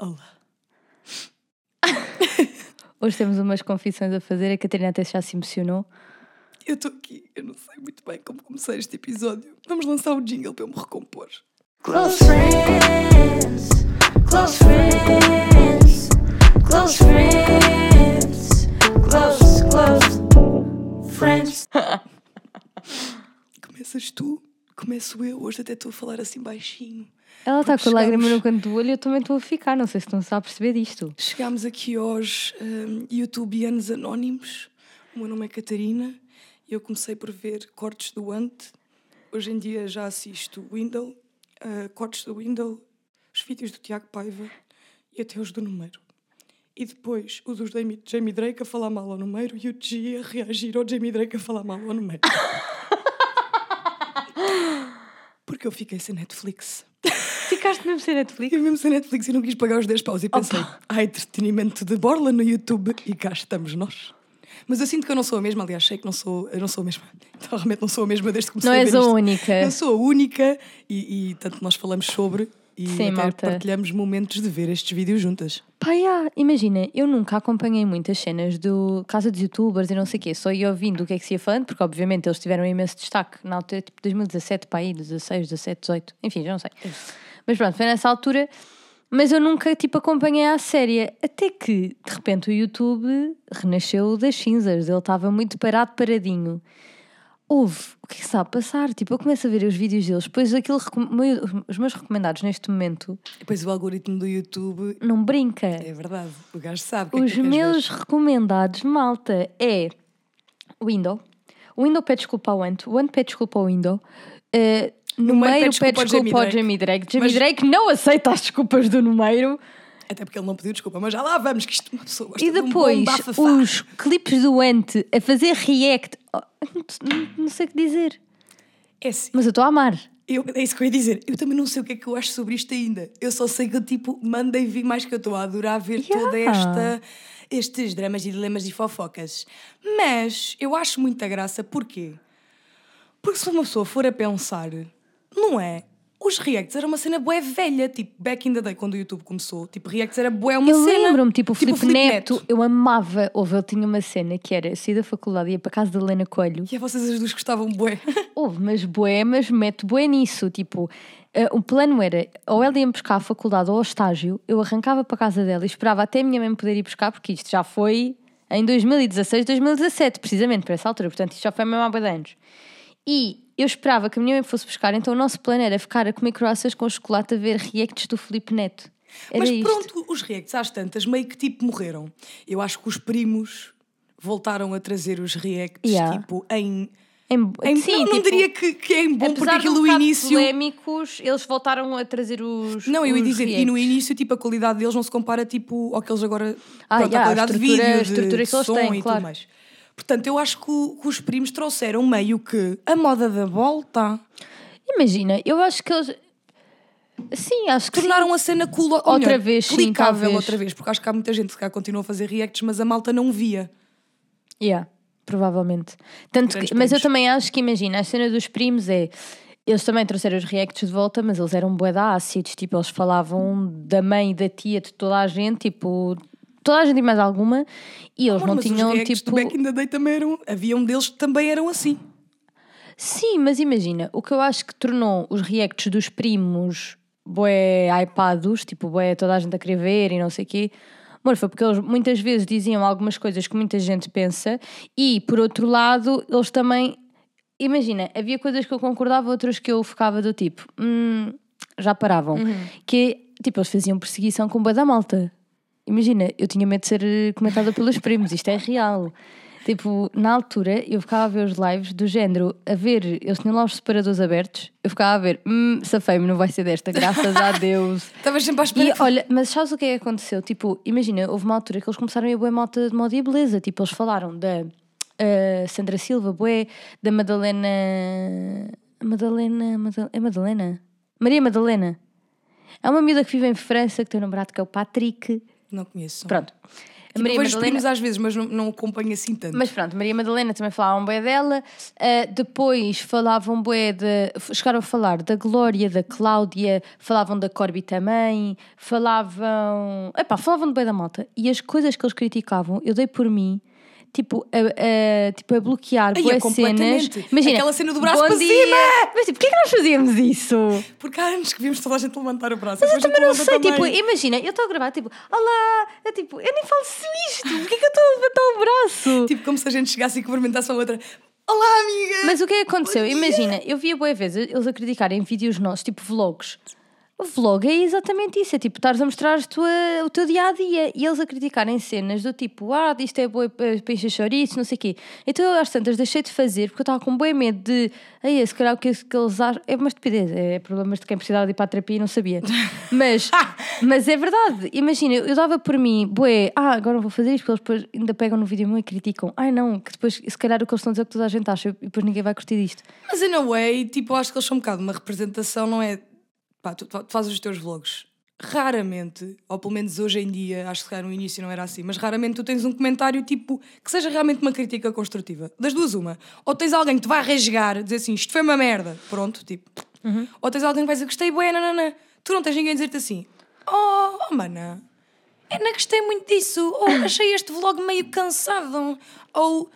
Olá. Hoje temos umas confissões a fazer, a Catarina até já se emocionou. Eu estou aqui, eu não sei muito bem como começar este episódio. Vamos lançar o jingle para eu me recompor. Close friends, close friends, close friends, close, close friends. Começas tu, começo eu. Hoje até estou a falar assim baixinho. Ela está com a lágrima no canto do olho e eu também estou a ficar, não sei se está a perceber disto. Chegámos aqui aos hum, YouTubianos Anónimos. O meu nome é Catarina e eu comecei por ver cortes do Ant. Hoje em dia já assisto Window, ah, cortes do Window, os vídeos do Tiago Paiva e até os do Número. E depois o dos Jamie, Jamie Drake a falar mal ao Número e o G a reagir ao Jamie Drake a falar mal ao Número. Porque eu fiquei sem Netflix. Ficaste mesmo sem Netflix? Eu mesmo sem Netflix e não quis pagar os 10 paus e pensei, há entretenimento de borla no YouTube e cá estamos nós. Mas eu sinto que eu não sou a mesma, aliás, sei que não sou, eu não sou a mesma. Então, realmente não sou a mesma desde que comecei Não a és ver a única. Não sou a única e, e tanto nós falamos sobre e Sim, partilhamos momentos de ver estes vídeos juntas. Pá, imagina, eu nunca acompanhei muitas cenas do Casa dos Youtubers e não sei o quê, só ia ouvindo o que é que se ia falando, porque obviamente eles tiveram imenso destaque na altura, tipo 2017 para aí, 16, 17, 18, enfim, já não sei. Mas pronto, foi nessa altura, mas eu nunca, tipo, acompanhei à séria, até que, de repente, o YouTube renasceu das cinzas, ele estava muito parado, paradinho. Houve, o que é que está a passar? Tipo, eu começo a ver os vídeos deles, depois aquilo, os meus recomendados neste momento, Depois o algoritmo do YouTube, não brinca. é verdade, o gajo sabe que é Os que tu queres meus recomendados, malta, é Window. O Window pede desculpa ao Ant, o Ant pede desculpa ao Window. Uh, No no meio meio pede desculpa ao desculpa ao Jamie Drake. Jamie Mas- Drake não aceita as desculpas do Numeiro. Até porque ele não pediu desculpa, mas já lá vamos, que isto uma pessoa gosta E de um depois bom bafafá. os clipes do Ant a fazer react. Oh, não, não- sei o que dizer, É assim, mas eu estou a amar. Eu, é isso que eu ia dizer. Eu também não sei o que é que eu acho sobre isto ainda. Eu só sei que eu, tipo, mandei vir mais que eu estou a adorar ver Yeah. toda esta... Estes dramas e dilemas e fofocas. Mas eu acho muita graça. Porquê? Porque se uma pessoa for a pensar, não é? Os reacts era uma cena bué velha. Tipo, back in the day, quando o YouTube começou. Tipo, reacts era bué uma eu cena. lembro-me, tipo, o Filipe Filipe Neto, eu amava. Houve, ele tinha uma cena que era sair da faculdade e ia para casa da Helena Coelho. E a vocês as duas gostavam bué. Houve, mas bué, mas mete bué nisso. Tipo, eh, o plano era, ou ela ia buscar à faculdade ou ao estágio, eu arrancava para a casa dela e esperava até a minha mãe poder ir buscar, porque isto já foi em 2016, 2017, precisamente, para essa altura. Portanto, isto já foi mesmo há bué de anos. E eu esperava que a minha mãe fosse buscar, então o nosso plano era ficar a comer croissants com chocolate a ver reacts do Felipe Neto. Era Mas isto. pronto, os reacts às tantas meio que tipo morreram. Eu acho que os primos voltaram a trazer os reacts Yeah. tipo em. Em, em sim, não, não tipo, diria que, que é em bom, porque aquilo de um início. polémicos, eles voltaram a trazer os. Não, eu ia dizer, e no reacts. início, tipo, a qualidade deles não se compara, tipo, ao que eles agora. Ah, pronto, yeah, a a qualidade de estrutura- vídeo, a de, estrutura de que eles têm, e claro. tudo mais. Portanto, eu acho que, o- que os primos trouxeram meio que a moda da volta. Imagina, eu acho que eles. Sim, acho que sim. Tornaram a cena cool. ou Outra melhor, vez, sim, clicável talvez. outra vez, porque acho que há muita gente que cá continua a fazer reacts, mas a malta não via. Yeah, provavelmente. Tanto que- mas eu também acho que, imagina, a cena dos primos é. Eles também trouxeram os reacts de volta, mas eles eram bué de ácidos. Tipo, eles falavam da mãe, da tia, de toda a gente, tipo. Toda a gente e mais alguma. E eles Amor, não mas tinham, os tipo. do Back in the Day também eram. Havia um deles que também eram assim. Sim, mas imagina, o que eu acho que tornou os reacts dos primos bué hypados, tipo bué toda a gente a querer ver e não sei o quê, amor, foi porque eles muitas vezes diziam algumas coisas que muita gente pensa e, por outro lado, eles também... Imagina, havia coisas que eu concordava, outras que eu ficava do tipo... "Hum, já paravam. Que, tipo, eles faziam perseguição com bué da malta. Imagina, eu tinha medo de ser eh, comentada pelos primos, isto é real. Tipo, na altura, eu ficava a ver os lives do género, a ver, eles tinham lá os separadores abertos, eu ficava a ver, hum, safei-me, não vai ser desta, graças a Deus. Estavas sempre à espera. E olha, mas sabes o que é que aconteceu? Tipo, imagina, houve uma altura que eles começaram a ir bué malta de moda e beleza. Tipo, eles falaram da ah, Sandra Silva, bué, da Madalena. Madalena. Madal- É Madalena? Maria Madalena. É uma miúda que vive em França, que tem um namorado que é o Patrick. Não conheço. Pronto. A Tipo, Maria vejo Madalena. primos às vezes, mas não, não acompanho assim tanto. Mas pronto, Maria Madalena também falavam bué dela. Ah, depois falavam bué de. Chegaram a falar da Glória, da Cláudia, falavam da Corby também, falavam. Epá, falavam de bué da malta. E as coisas que eles criticavam, eu dei por mim. Tipo a, a- tipo, a bloquear Ai, é cenas. completamente. Imagina, Aquela cena do braço para dia. cima! Mas tipo, porquê que nós fazíamos isso? Porque há anos que vimos toda a gente levantar o braço. Mas eu também não sei, tipo, também. imagina, eu estou a gravar, tipo, olá, eu, tipo, eu nem faço isto, porquê que eu estou a levantar o braço? Tipo, como se a gente chegasse e cumprimentasse a outra. Olá, amiga! Mas o que é que aconteceu? Imagina, eu via boa vezes eles a criticarem vídeos nossos, tipo vlogs. O vlog é exatamente isso, é tipo, estares a mostrar tua- o teu dia a dia e eles a criticarem cenas do tipo, ah, isto é boi para encher chouriços, não sei o quê. Então eu às tantas deixei de fazer porque eu estava com bem medo de, aí, se calhar o que, é que eles acham. É uma estupidez, é problemas de quem precisava de ir para a terapia e não sabia. Mas, mas é verdade, imagina, eu, dava por mim, bué, ah, agora não vou fazer isto, porque eles depois ainda pegam no vídeo meu e criticam. Ai não, que depois, se calhar o que eles estão a dizer é que toda a gente acha e depois ninguém vai curtir disto. Mas in a way, tipo, acho que eles são um bocado uma representação, não é? Pá, tu, tu fazes os teus vlogs. Raramente, ou pelo menos hoje em dia, acho que no início não era assim, mas raramente tu tens um comentário tipo que seja realmente uma crítica construtiva. Das duas, uma. Ou tens alguém que te vai rasgar, dizer assim, isto foi uma merda, pronto, tipo. Ou tens alguém que vai dizer, gostei, bué, nanana. Tu não tens ninguém a dizer-te assim, oh, oh mana, eu não gostei muito disso, ou achei este vlog meio cansado, ou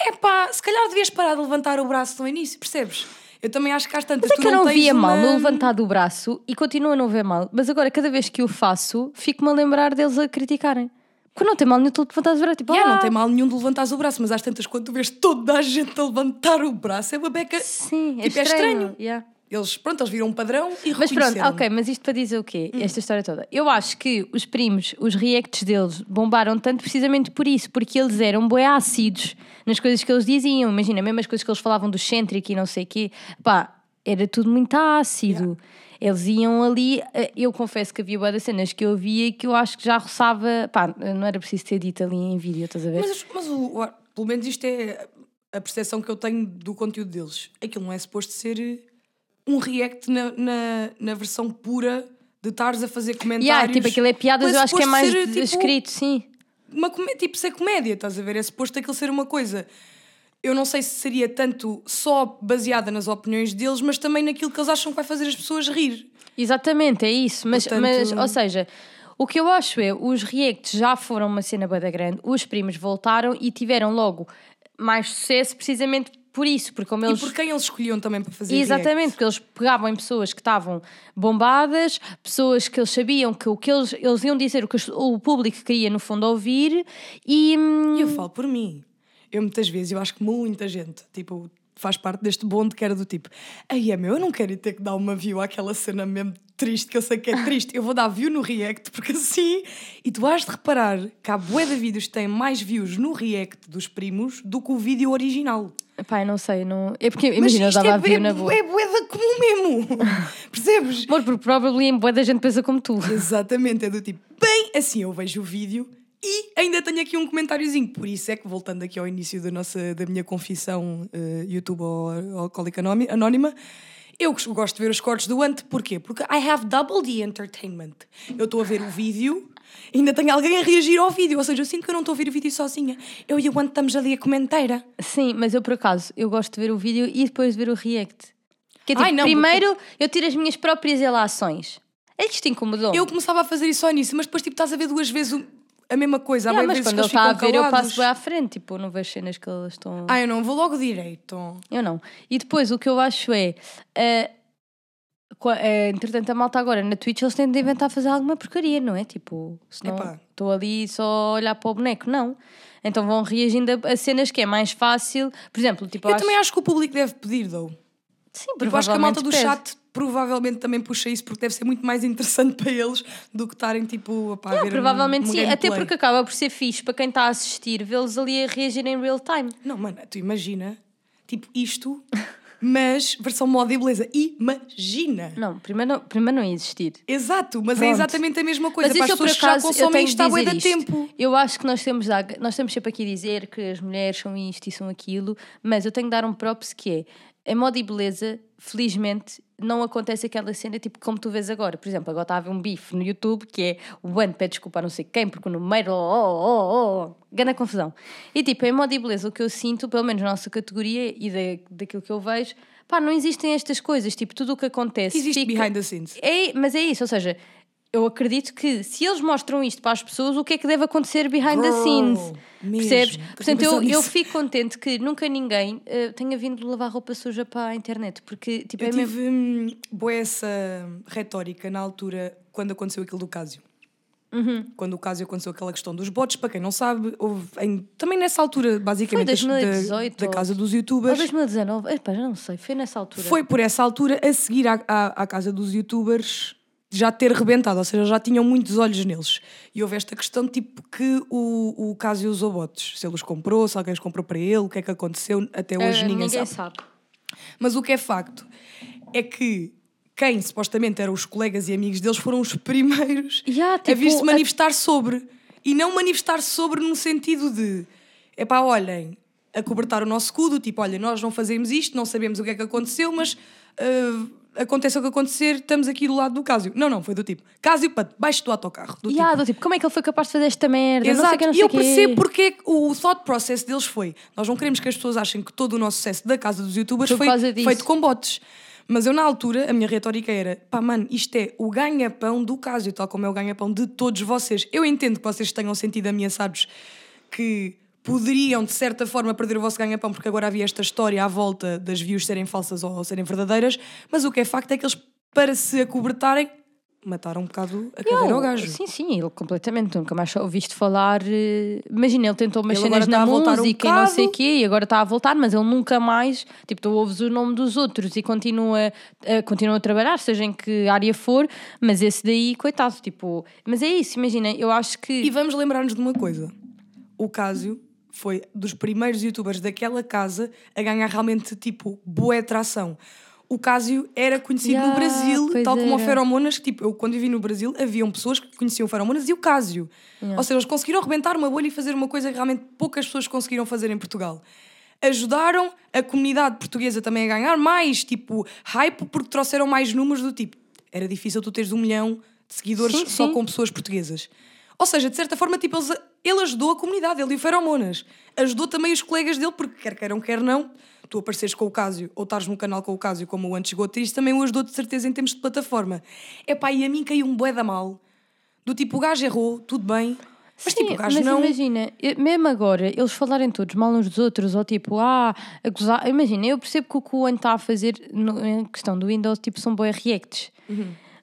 epá, se calhar devias parar de levantar o braço no início, percebes? Eu também acho que às tantas Mas é que eu não tens via mal uma- no levantar do braço e continuo a não ver mal, mas agora cada vez que o faço, fico-me a lembrar deles a criticarem. Porque não tem mal nenhum tu levantar o braço, tipo, Yeah, ah, não tem mal nenhum de levantares o braço, mas às tantas, quando tu vês toda a gente a levantar o braço, é uma beca. Sim, é tipo, é estranho. estranho. yeah. Eles, pronto, eles viram um padrão e Mas pronto, ok, mas isto para dizer o quê? Hum. Esta história toda. Eu acho que os primos, os reacts deles bombaram tanto precisamente por isso, porque eles eram bué ácidos nas coisas que eles diziam. Imagina, mesmo as coisas que eles falavam do Centric e não sei o quê. Pá, era tudo muito ácido. Eles iam ali, eh, eu confesso que havia bué das cenas que eu via e que eu acho que já roçava, pá, não era preciso ter dito ali em vídeo, estás a ver? Mas, mas o- pelo menos isto é a percepção que eu tenho do conteúdo deles. Aquilo não é suposto ser um react na, na, na versão pura de estares a fazer comentários. Yeah, tipo, aquilo é piadas, Não eu acho que é mais ser, tipo, escrito, sim. uma comé- tipo ser comédia, estás a ver? É suposto aquilo ser uma coisa. Eu não sei se seria tanto só baseada nas opiniões deles, mas também naquilo que eles acham que vai fazer as pessoas rir. Exatamente, é isso. Mas, Portanto- mas, ou seja, o que eu acho é, os reacts já foram uma cena bada grande, os primos voltaram e tiveram logo mais sucesso precisamente por isso, porque como E eles... por quem eles escolhiam também para fazer Exatamente, react. porque eles pegavam em pessoas que estavam bombadas, pessoas que eles sabiam que o que eles, eles iam dizer, o que o público queria no fundo ouvir e... hum, E eu falo por mim. Eu muitas vezes, eu acho que muita gente, tipo, faz parte deste bonde que era do tipo, aí é meu, eu não quero ter que dar uma view àquela cena mesmo triste, que eu sei que é triste, eu vou dar view no react, porque assim, e tu has de reparar que há bué de vídeos que têm mais views no react dos primos do que o vídeo original. Eu não sei, não... É porque, Mas imagina, eu dava a é, view na é, boa. é bué da comum mesmo, percebes? Amor, porque provavelmente boa da gente pensa como tu. Exatamente, é do tipo, bem, assim eu vejo o vídeo e ainda tenho aqui um comentáriozinho. Por isso é que, voltando aqui ao início da, nossa, da minha confissão eh, YouTube ou alcoólica anónima- eu gosto de ver os cortes do Ant. Porquê? Porque I have double the entertainment. Eu estou a ver o vídeo, ainda tenho alguém a reagir ao vídeo, ou seja, eu sinto que eu não estou a ver o vídeo sozinha. Eu e o Ant estamos ali a comentar. Sim, mas eu por acaso, eu gosto de ver o vídeo e depois de ver o react. Que é tipo, Ai, não, primeiro eu tiro as minhas próprias relações. É que isto incomodou. Eu começava a fazer isso só nisso, mas depois tipo, estás a ver duas vezes o- a mesma coisa. Há bué mas vezes quando que ele está a ver, eu calados. passo bem à frente. Tipo, não vejo cenas que eles estão. Ah, eu não, vou logo direito. Eu não. E depois o que eu acho é. eh, entretanto, a malta agora na Twitch eles têm de inventar fazer alguma porcaria, não é? Tipo, senão Epá. estou ali só a olhar para o boneco, não. Então vão reagindo a, a cenas que é mais fácil. Por exemplo, tipo, Eu acho... também acho que o público deve pedir, though. Sim, Tipo, acho que a malta do provavelmente chat provavelmente também puxa isso porque deve ser muito mais interessante para eles do que estarem tipo a Yeah, ver provavelmente um, um sim, até gameplay. porque acaba por ser fixe para quem está a assistir, vê-los ali a reagir em real time. Não, mano, tu imagina, tipo isto, mas versão moda e beleza. Imagina! Não, primeiro não, primeiro não ia existir. Exato, mas é Pronto. exatamente a mesma coisa. Mas para as eu, pessoas que já eu consomem isto há isto. tempo. Eu acho que nós temos, a- nós estamos sempre aqui a dizer que as mulheres são isto e são aquilo, mas eu tenho de dar um props que é, a moda e beleza, felizmente, não acontece aquela cena tipo como tu vês agora. Por exemplo, agora está a haver um bife no YouTube que é o Ant pede desculpa a não sei quem, porque no meio, oh, oh, oh, grande confusão. E tipo, em modo e beleza, o que eu sinto, pelo menos na nossa categoria e da, daquilo que eu vejo, pá, não existem estas coisas. Tipo, tudo o que acontece. Existe fica- behind the scenes. É, mas é isso, ou seja, eu acredito que se eles mostram isto para as pessoas, o que é que deve acontecer behind the Girl, scenes? mesmo. Percebes? Estou Portanto, eu, eu fico contente que nunca ninguém eh, tenha vindo lavar roupa suja para a internet, porque tipo, Eu é mesmo. tive hum, boa essa retórica na altura quando aconteceu aquilo do Cásio. Uhum. Quando o Cásio aconteceu aquela questão dos bots, para quem não sabe, houve em- também nessa altura, basicamente, Foi das- 2018 da, da ou- casa dos Ou youtubers. 2019, epá, já não sei, foi nessa altura. Foi por essa altura, a seguir à, à, à casa dos youtubers, já ter rebentado, ou seja, já tinham muitos olhos neles. E houve esta questão, tipo, que o, o Cásio usou bots. Se ele os comprou, se alguém os comprou para ele, o que é que aconteceu, até hoje Eh, ninguém, ninguém sabe. sabe. Mas o que é facto é que quem supostamente eram os colegas e amigos deles foram os primeiros Yeah, a tipo, vir-se a- manifestar sobre. E não manifestar sobre no sentido de é pá, olhem, a cobertar o nosso escudo, tipo, olha, nós não fazemos isto, não sabemos o que é que aconteceu, mas ah, acontece o que acontecer, estamos aqui do lado do Cásio. Não, não, foi do tipo, Cásio, pá, baixo do autocarro. Do Yeah, tipo, do tipo, como é que ele foi capaz de fazer esta merda? Não sei Exato, que, não e sei eu quê. percebo porque é o thought process deles foi: nós não queremos que as pessoas achem que todo o nosso sucesso da casa dos youtubers Foi feito com bots. Mas eu, na altura, a minha retórica era: pá, mano, isto é o ganha-pão do Cásio, tal como é o ganha-pão de todos vocês. Eu entendo que vocês tenham sentido ameaçados que poderiam, de certa forma, perder o vosso ganha-pão, porque agora havia esta história à volta das views serem falsas ou serem verdadeiras, mas o que é facto é que eles, para se acobertarem, mataram um bocado a carreira ao gajo. Sim, sim, ele completamente. Nunca mais ouviste falar. eh, Imagina, ele tentou umas Ele cenas na está a voltar um música e não sei o quê, e agora está a voltar, mas ele nunca mais. Tipo, tu ouves o nome dos outros e continua, eh, continua a trabalhar, seja em que área for, mas esse daí, coitado, tipo. Mas é isso, imagina, eu acho que. E vamos lembrar-nos de uma coisa: o Cásio foi dos primeiros youtubers daquela casa a ganhar realmente tipo boa atração. O Cásio era conhecido no Yeah, Brasil, pois tal como o era. Feromonas, que tipo, eu quando vivi no Brasil haviam pessoas que conheciam o Feromonas e o Cásio. Ou seja, eles conseguiram arrebentar uma bolha e fazer uma coisa que realmente poucas pessoas conseguiram fazer em Portugal. Ajudaram a comunidade portuguesa também a ganhar mais, tipo, hype, porque trouxeram mais números do tipo. Era difícil tu teres um milhão de seguidores Sim, só sim. com pessoas portuguesas. Ou seja, de certa forma, tipo, ele ajudou a comunidade, ele e o Feromonas. Ajudou também os colegas dele, porque quer queiram, quer não, tu apareceres com o Cásio ou estares num canal com o Cásio, como o antes chegou isso também o ajudou de certeza em termos de plataforma. É pá, e a mim caiu um bué da mal. Do tipo, o gajo errou, tudo bem. Mas Sim, tipo, o gajo mas não. imagina, mesmo agora, eles falarem todos mal uns dos outros, ou tipo, ah, a gozar. Imagina, eu percebo que o que o One está a fazer no, em questão do Windows, tipo, são boas reacts.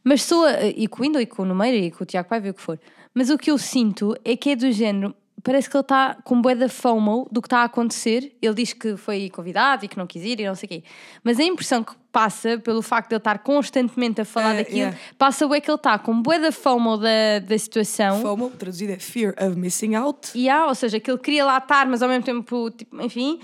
Mas sou, a- e com o Windows, e com o Numeira, e com o Tiago Paiva, e o que for. Mas o que eu sinto é que é do género, parece que ele está com bué da FOMO do que está a acontecer. Ele diz que foi convidado e que não quis ir e não sei o quê. Mas a impressão que passa, pelo facto de ele estar constantemente a falar É, daquilo, yeah. passa bué que ele está com bué da FOMO da, da situação. FOMO, traduzido é Fear of Missing Out. E há, ou seja, que ele queria lá estar, mas ao mesmo tempo, tipo, enfim.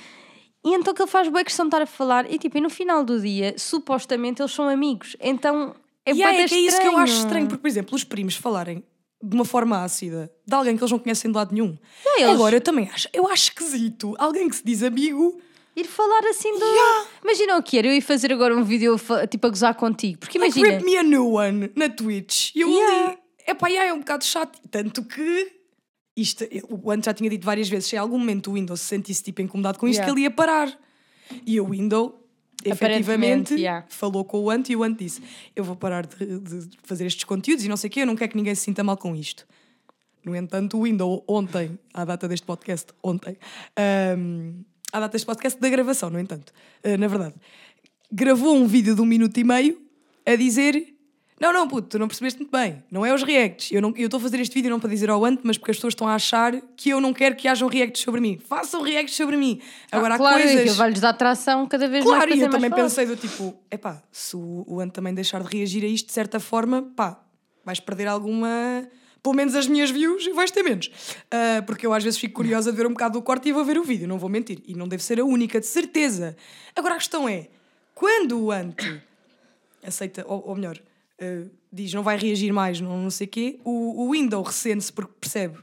E então que ele faz boa questão de estar a falar. E tipo, e no final do dia, supostamente eles são amigos. Então é E da é que é isso que eu acho estranho. porque, por exemplo, os primos falarem de uma forma ácida de alguém que eles não conhecem de lado nenhum. É, eles- Agora, eu também acho, eu acho esquisito alguém que se diz amigo. Ir falar assim do. Yeah. Imagina o que era, eu ir fazer agora um vídeo tipo a gozar contigo. Porque Like, imagina. rip me a new one na Twitch. E eu Yeah. ali, epá, yeah, é um bocado chato. Tanto que isto, o Ant já tinha dito várias vezes, se em algum momento o Windows se sentisse tipo incomodado com isto, Yeah. que ele ia parar. E o Windows, efetivamente, yeah. falou com o Ant e o Ant disse: Eu vou parar de, de fazer estes conteúdos e não sei o quê, eu não quero que ninguém se sinta mal com isto. No entanto, o Windows ontem, à data deste podcast, ontem, ahm, à data deste podcast da gravação, no entanto, ah, na verdade, gravou um vídeo de um minuto e meio a dizer. Não, não, puto, tu não percebeste muito bem. Não é os reacts. Eu estou a fazer este vídeo não para dizer ao Ant, mas porque as pessoas estão a achar que eu não quero que hajam reacts sobre mim. Façam reacts sobre mim. Agora Ah, há claro, coisas. aquilo vai-lhes dar atração cada vez mais Claro, e eu também forte. pensei do tipo, epá, se o, o Ant também deixar de reagir a isto de certa forma, pá, vais perder alguma. Pelo menos as minhas views e vais ter menos. Ah, porque eu às vezes fico curiosa de ver um bocado do corte e vou ver o vídeo, não vou mentir. E não deve ser a única, de certeza. Agora a questão é: quando o Ant aceita, ou, ou melhor, ah, diz não vai reagir mais, não, não sei o quê, o, o Windows ressente-se porque percebe.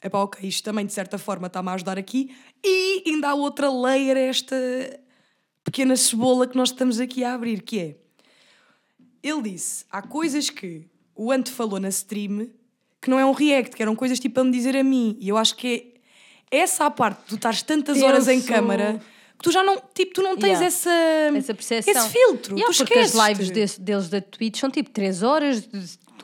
É pá, ok, isto também de certa forma está-me a ajudar aqui. E ainda há outra layer esta pequena cebola que nós estamos aqui a abrir, que é ele disse: há coisas que o Ant falou na stream que não é um react, que eram coisas tipo a me dizer a mim. E eu acho que é essa a parte de tu estares tantas horas em câmara tu já não, tipo, tu não tens Yeah. essa, Essa percepção. esse filtro. Yeah, tu porque as lives deles da Twitch são tipo 3 horas,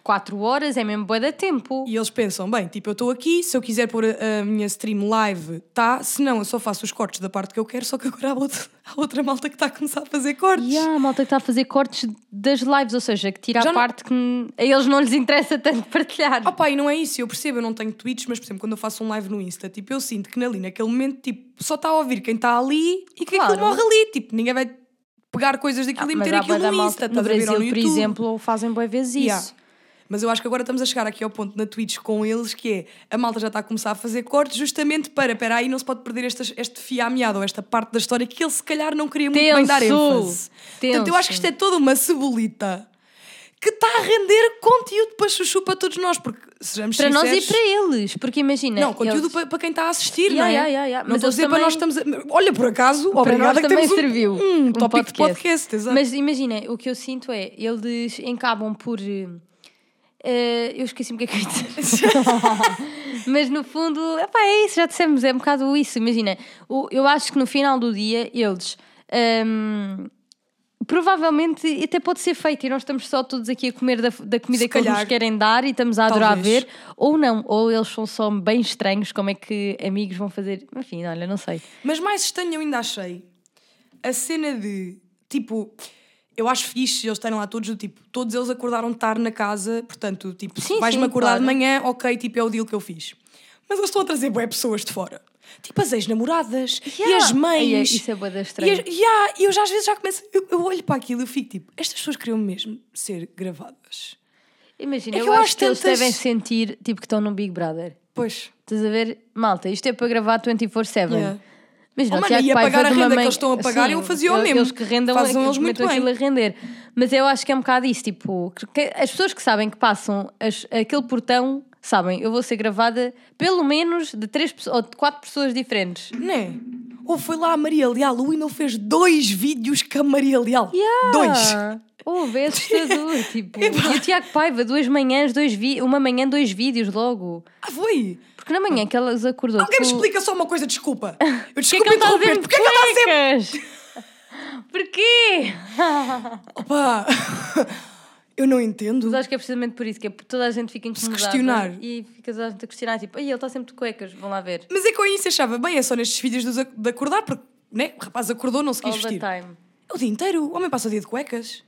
4 horas, é mesmo boa da tempo. E eles pensam, bem, tipo, eu estou aqui, se eu quiser pôr a, a minha stream live, tá, se não, eu só faço os cortes da parte que eu quero, só que agora há outra, há outra malta que está a começar a fazer cortes. E há a malta que está a fazer cortes das lives, ou seja, que tira Já a não- parte que a eles não lhes interessa tanto partilhar. Opa, e não é isso, eu percebo, eu não tenho tweets, mas por exemplo, quando eu faço um live no Insta, tipo, eu sinto que ali, naquele momento, tipo, só está a ouvir quem está ali e que Claro. aquilo morre ali, tipo, ninguém vai pegar coisas daquilo e Mas meter aquilo no malta- Insta, no Brasil, por exemplo, fazem boas vezes Yeah. isso. Mas eu acho que agora estamos a chegar aqui ao ponto na Twitch com eles que é a malta já está a começar a fazer cortes justamente para, espera aí, não se pode perder este, este fio à meada ou esta parte da história que ele se calhar não queria muito bem dar Tenso. ênfase. Portanto, eu acho que isto é toda uma cebolita que está a render conteúdo para chuchu para todos nós, porque sejamos Para nós e sinceros, para eles, porque imagina. Não, conteúdo eles- para, para quem está a assistir, Yeah, não é? yeah, yeah, yeah. Não estou a dizer para nós também- estamos a... Olha, por acaso, para obrigada nós que também temos um, serviu um, tópico de podcast. exato. Mas imagina, o que eu sinto é, eles encabam por. Eh, eu esqueci-me o que é que eu ia dizer. Mas no fundo, epá, é isso, já dissemos, é um bocado isso. Imagina, eu acho que no final do dia eles. ehm, provavelmente até pode ser feito e nós estamos só todos aqui a comer da, da comida que eles nos querem dar e estamos a adorar Talvez. ver, ou não, ou eles são só bem estranhos, como é que amigos vão fazer. Enfim, olha, não sei. Mas mais estranho eu ainda achei a cena de tipo. Eu acho fixe eles estarem lá todos, do tipo, todos eles acordaram de estar na casa, portanto, tipo, vais-me acordar de claro. manhã, ok, tipo, é o deal que eu fiz. Mas eles estão a trazer bué pessoas de fora. Tipo as ex-namoradas e Yeah. as mães. É- isso é bué da E as- yeah, e eu já às vezes já começo, eu, eu olho para aquilo e fico tipo, estas pessoas queriam mesmo ser gravadas. Imagina, É eu, eu acho que eles tantas- devem sentir tipo que estão no Big Brother. Pois. Estás a ver? Malta, isto é para gravar 24-7. Yeah. Imagina, Oh, o mano, ia pagar a renda que mãe- eles estão a pagar, eu fazia o mesmo. Eles que rendam, Fazem eles que muito aquilo a bem. render. Mas eu acho que é um bocado isso, tipo, que as pessoas que sabem que passam as- aquele portão sabem, eu vou ser gravada pelo menos de três ou de quatro pessoas diferentes. Não é? Ou foi lá a Maria Leal, o Wendel fez dois vídeos com a Maria Leal. Dois. Oh, é assustador, tipo. E o Tiago Paiva, duas manhãs, dois vi uma manhã, dois vídeos logo. Ah, foi? Porque na manhã que elas acordou. Alguém me explica só uma coisa, desculpa. Eu desculpa que ele está interromper. Porquê que ele está sempre... Porquê? Opa! Eu não entendo. Mas acho que é precisamente por isso, que é toda a gente fica incomodada. questionar. E fica toda a gente a questionar, tipo, ai, ele está sempre de cuecas, vão lá ver. Mas é que eu isso achava bem, é só nestes vídeos de acordar, porque né, o rapaz acordou, não se quis All the vestir. time. O dia inteiro, o homem passa o dia de cuecas.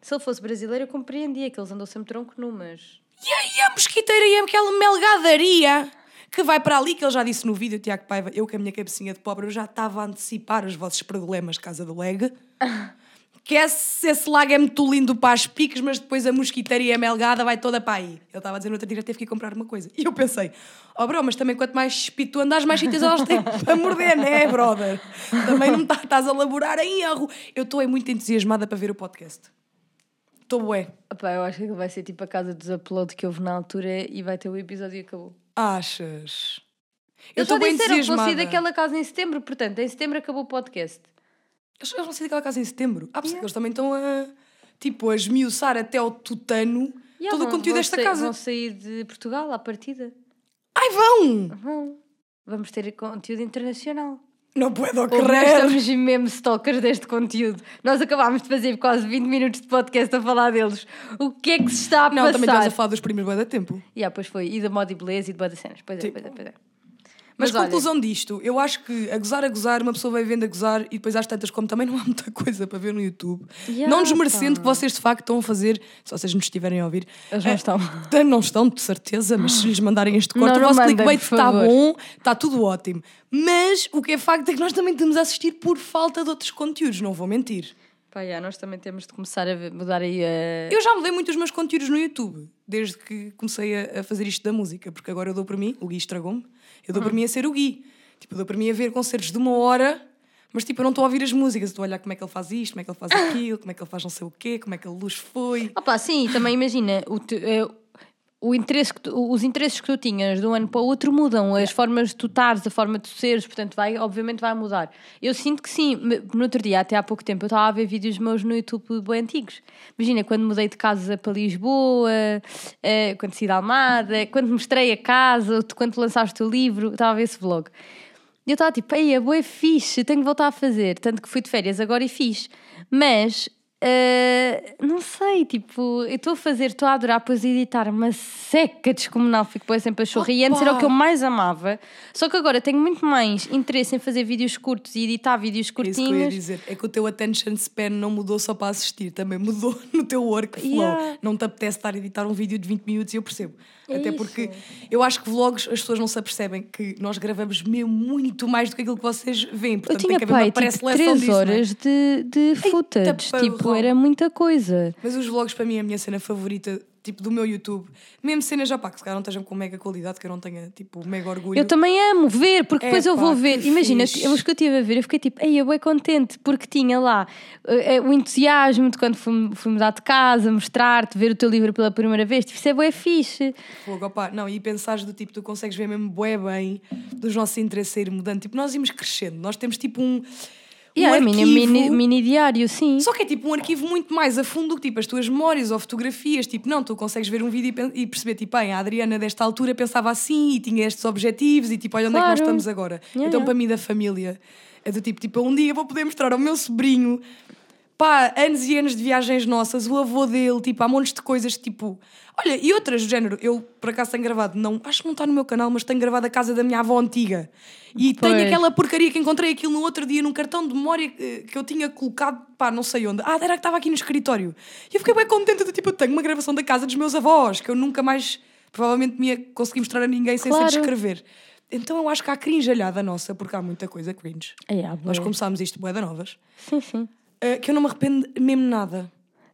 Se ele fosse brasileiro, eu compreendia que eles andam sempre tronco nu, mas... E aí a mosquiteira e aquela melgadaria que vai para ali, que ele já disse no vídeo, Tiago Paiva, eu com a minha cabecinha de pobre, eu já estava a antecipar os vossos problemas de casa do leg. Que esse, esse lago é muito lindo para as piques, mas depois a mosquiteira e a melgada vai toda para aí. Ele estava a dizer no outro dia, teve que ir comprar uma coisa. E eu pensei, oh bro, mas também quanto mais espírito tu andas, mais sítios elas têm para morder, né, brother? Também não tá- estás a laborar em erro. Eu estou é muito entusiasmada para ver o podcast. Estou bué. Opá, eu acho que vai ser tipo a casa dos upload que houve na altura e vai ter o episódio e acabou. Achas? Eu Eles estou bem que vão sair entusiasmada. daquela casa em setembro, portanto, em setembro acabou o podcast. Eles eles vão sair daquela casa em setembro. Ah, yeah. eles também estão a, tipo, a esmiuçar até ao tutano Yeah, todo o vão- conteúdo vão desta sair- casa. Vão sair de Portugal à partida. Ai, vão! Vão. Vamos ter conteúdo internacional. Não puedo Ou nós estamos mesmo stalkers deste conteúdo. Nós acabámos de fazer quase 20 minutos de podcast a falar deles. O que é que se está a Não, também estás passar? a falar dos primos bué da tempo. Yeah, pois foi. E da moda e beleza e de boa das cenas. Pois é, Tipo, pois é, pois é. Mas, Mas olha- conclusão disto, eu acho que a gozar, a gozar, uma pessoa vai vendo a gozar e depois às tantas, como também não há muita coisa para ver no YouTube, Yeah, não desmerecendo pá. que vocês de facto estão a fazer, se vocês nos estiverem a ouvir, Eles não eh, estão. Não estão, de certeza, mas se lhes mandarem este corte, Não, o vosso mandem, clickbait está bom, está tudo ótimo. Mas o que é facto é que nós também estamos a assistir por falta de outros conteúdos, não vou mentir. Pá, yeah, nós também temos de começar a mudar aí a. Eu já mudei muito os meus conteúdos no YouTube, desde que comecei a, a fazer isto da música, porque agora eu dou para mim, o Gui estragou-me, eu dou para mim a ser o Gui. Tipo, eu dou para mim a ver concertos de uma hora, mas tipo, eu não estou a ouvir as músicas, estou a olhar como é que ele faz isto, como é que ele faz aquilo, como é que ele faz não sei o quê, como é que a luz foi. Opa, sim, também imagina, o, te- eh, interesse tu- os interesses que tu tinhas de um ano para o outro mudam, as formas de tu estares, a forma de tu seres, portanto, vai, obviamente vai mudar. Eu sinto que sim, no outro dia, até há pouco tempo, eu estava a ver vídeos meus no YouTube bem antigos. Imagina, quando mudei de casa para Lisboa, eh, quando saí da Almada, quando mostrei a casa, quando lançaste o livro, estava a ver esse vlog. E eu estava tipo, ei, a boa é fixe, tenho que voltar a fazer. Tanto que fui de férias agora e fiz. Mas, eh, não sei, tipo, eu estou a fazer, estou a adorar, depois editar uma seca descomunal, fico bem sempre a chorrer. E antes era o que eu mais amava. Só que agora tenho muito mais interesse em fazer vídeos curtos e editar vídeos É isso que eu ia curtinhos. dizer. É que o teu attention span não mudou só para assistir, também mudou no teu workflow. Yeah. Não te apetece estar a editar um vídeo de 20 minutos e eu percebo. É Até porque eu acho que vlogs as pessoas não se apercebem que nós gravamos mesmo muito mais do que aquilo que vocês veem. Eu Portanto, tinha, tem que haver uma pai, tipo, pré-seleção 3 disso, é? horas de, de footage. parrão. Tipo, era muita coisa. Mas os vlogs para mim é a minha cena favorita, tipo do meu YouTube. Mesmo cenas já pá, que se calhar não estejam com mega qualidade, que eu não tenha tipo mega orgulho. Eu também amo ver, porque depois eu Epá, vou ver. Imagina, fixe. eu os que eu estive a ver, eu fiquei tipo, ei, eu bem contente, porque tinha lá eh, eh, o entusiasmo de quando fui, fui mudar de casa, mostrar-te, ver o teu livro pela primeira vez. Tipo, isso é bué fixe. Fogo, opá, não, e pensares do tipo, tu consegues ver mesmo bué bem dos nossos interesses a ir mudando. Tipo, nós íamos crescendo, nós temos tipo um. Um E é mini, arquivo- mini, mini diário, sim. Só que é tipo um arquivo muito mais a fundo do que tipo as tuas memórias ou fotografias. Tipo, não, tu consegues ver um vídeo e e perceber, tipo, bem, a Adriana desta altura pensava assim e tinha estes objetivos e tipo, olha onde é que nós Claro. estamos agora. Yeah, então, yeah. para mim, da família, é do tipo, tipo, um dia vou poder mostrar ao meu sobrinho, pá, anos e anos de viagens nossas, o avô dele, tipo, há montes de coisas, tipo. Olha, e outras do género, eu por acaso tenho gravado, não, acho que não está no meu canal, mas tenho gravado a casa da minha avó antiga. E Pois. tenho aquela porcaria que encontrei aquilo no outro dia num cartão de memória que, eu tinha colocado, pá, não sei onde. Ah, era que estava aqui no escritório. E eu fiquei bem contente, do tipo, eu tenho uma gravação da casa dos meus avós, que eu nunca mais, provavelmente, me ia conseguir mostrar a ninguém sem Claro. ser descrever. Então eu acho que há crinjalhada nossa, porque há muita coisa cringe. Ai, ah, Nós começámos isto boeda novas, Sim, sim. Eh, que eu não me arrependo mesmo nada.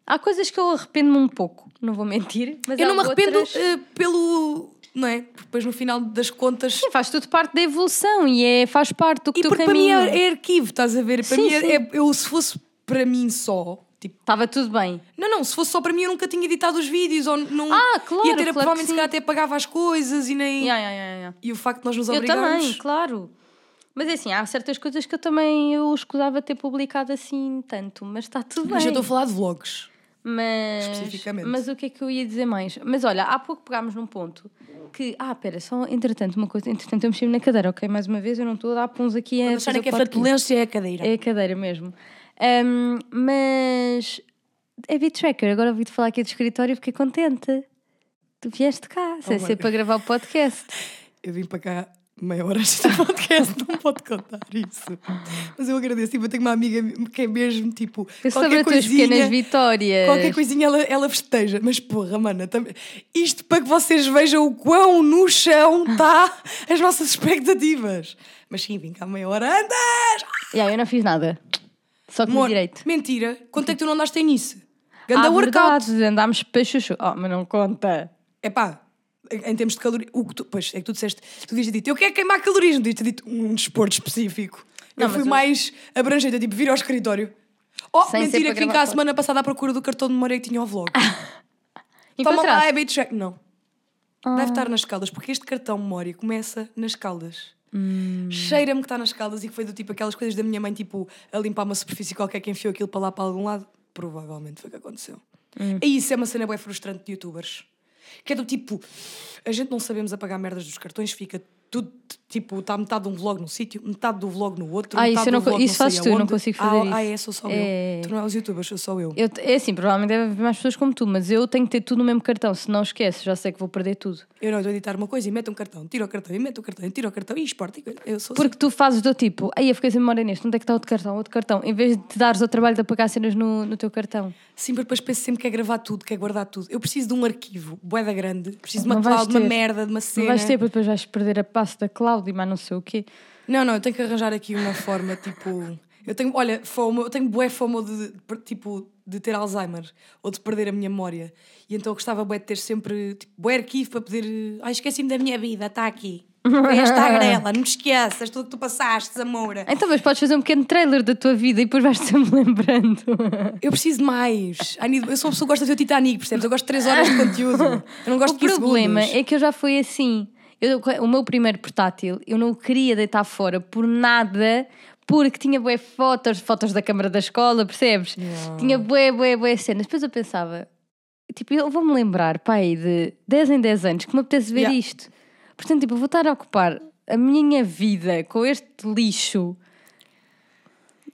Há coisas que eu arrependo-me um pouco, não vou mentir. Mas eu não me arrependo outras- eh, pelo. Não é? Porque depois no final das contas. Sim, faz tudo parte da evolução e é, faz parte do que E teu porque para mim caminho. é, é arquivo, estás a ver? Para Sim, mim é, é- eu, se fosse para mim só, tipo. Estava tudo bem. Não, não, se fosse só para mim eu nunca tinha editado os vídeos ou não. Ah, claro, Ia ter, claro provavelmente se calhar até pagava as coisas e nem. Ya, ya, ya. E o facto de nós nos Eu obrigarmos. também, claro. Mas é assim, há certas coisas que eu também eu escusava ter publicado assim tanto, mas está tudo bem. Mas eu estou a falar de vlogs. Mas, Especificamente. mas o que é que eu ia dizer mais? Mas olha, há pouco pegámos num ponto que. Ah, pera, só entretanto, uma coisa. Entretanto, eu mexi-me na cadeira, ok? Mais uma vez, eu não estou a dar puns aqui a. Acharem que é flatulência é a cadeira. É a cadeira mesmo. Ahm, mas. É Tracker, agora ouvi-te falar aqui do escritório e fiquei contente. Tu vieste cá, sem Oh, ser para gravar o podcast. Eu vim para cá meia hora do podcast, não pode contar isso. Mas eu agradeço. Tipo, eu tenho uma amiga que é mesmo tipo. Eu qualquer sobre as tuas coisinha- pequenas vitórias. Qualquer coisinha ela, ela festeja. Mas porra, mana, isto para que vocês vejam o quão no chão está as nossas expectativas. Mas sim, vim cá meia hora antes. Yeah, eu não fiz nada. Só Amor, direito. Mentira. Quanto é que tu não andaste nisso? Ganda ah, workout. verdade, andámos para chuchu. Oh, mas não conta. É pá, em termos de calorias. O que tu, pois, é que tu disseste, tu devias dito, eu quero queimar calorias, não devias ter dito um desporto específico. Não, eu fui eu- mais abrangente, eu, tipo, vir ao escritório. Oh, Sem mentira, que vim cá a semana passada à procura do cartão de memória que tinha o vlog. Toma lá, é check. Não. Ah. Deve estar nas caldas, porque este cartão de memória começa nas caldas. Hum. Cheira-me que está nas caldas e que foi do tipo aquelas coisas da minha mãe, tipo, a limpar uma superfície qualquer que enfiou aquilo para lá para algum lado. Provavelmente foi o que aconteceu. Hum. E isso é uma cena bem frustrante de youtubers. Que é do tipo, a gente não sabemos apagar merdas dos cartões, fica tudo, tipo, está metade de um vlog num sítio, metade do vlog no outro. Ah, isso eu não vlog isso sei fazes tu, eu não consigo fazer ah, isso. Ah, é, sou só É. eu. Tu não és os youtubers, sou só eu. Eu, é assim, provavelmente deve haver mais pessoas como tu, mas eu tenho que ter tudo no mesmo cartão. Se não esqueço, já sei que vou perder tudo. Eu não estou a editar uma coisa e meto um cartão, tiro o cartão e meto o cartão e tiro o cartão e exporto. Eu sou assim. Porque tu fazes do tipo, aí eu fiquei sem memória neste, onde é que está outro cartão, outro cartão, em vez de te dares o trabalho de apagar cenas no, no teu cartão. Sim, porque depois penso sempre que é gravar tudo, que é guardar tudo. Eu preciso de um arquivo, boeda grande, preciso de Não uma cloud, de uma merda, de uma Não cena. vais ter, porque depois vais perder a passo da cloud e mais não sei o quê. Não, não, eu tenho que arranjar aqui uma forma, tipo... Eu tenho, olha, FOMO, eu tenho bué FOMO de, de, tipo, de ter Alzheimer ou de perder a minha memória. E então eu gostava bué de ter sempre, tipo, bué arquivo para poder... Ai, esqueci-me da minha vida, está aqui. Foi esta a grela, não te esqueças tudo que tu passaste, amora. Então, mas podes fazer um pequeno trailer da tua vida e depois vais sempre lembrando. Eu preciso de mais. Eu sou uma pessoa que gosta de ver o Titanic, percebes? Eu gosto de 3 horas de conteúdo. Eu não gosto o de 15 problema segundos. é que eu já fui assim. Eu- o meu primeiro portátil, eu não o queria deitar fora por nada, porque tinha bué fotos, fotos da câmara da escola, percebes? Tinha bué, bué, bué cenas. Depois eu pensava, tipo, eu vou-me lembrar, pai, de 10 em 10 anos que me apetece ver Yeah. isto. Portanto, tipo, vou estar a ocupar a minha vida com este lixo.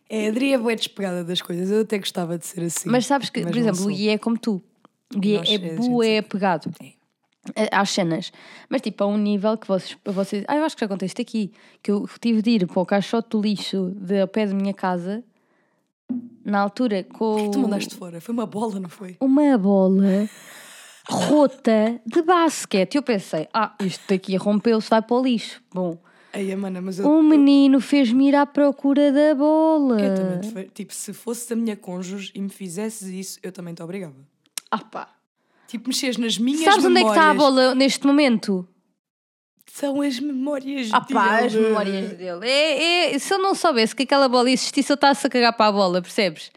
É, a Adri é bué despegada das coisas. Eu até gostava de ser assim. Mas sabes que, Mas por exemplo, o. Gui é como tu. O Gui é é, bué sabe. apegado a- às cenas. Mas tipo, a um nível que vocês, vocês. Ah, eu acho que já contei isto aqui. Que eu tive de ir para o caixote do lixo de, ao pé da minha casa. Na altura, com Tu mandaste fora. Foi uma bola, não foi? uma bola rota de basquete. Eu pensei, ah, isto daqui rompeu-se, vai para o lixo. Bom, Aí, mana, mas eu. um menino fez-me ir à procura da bola. Eu também te Tipo, se fosse a minha cônjuge e me fizesses isso, eu também te obrigava. Ah, pá. Tipo, mexes nas minhas Sabes onde é que está a memórias. bola neste momento? São as memórias Ah pá, as dele. memórias dele. É, é- se eu não soubesse que aquela bola existisse, eu estava-se a cagar para a bola, percebes?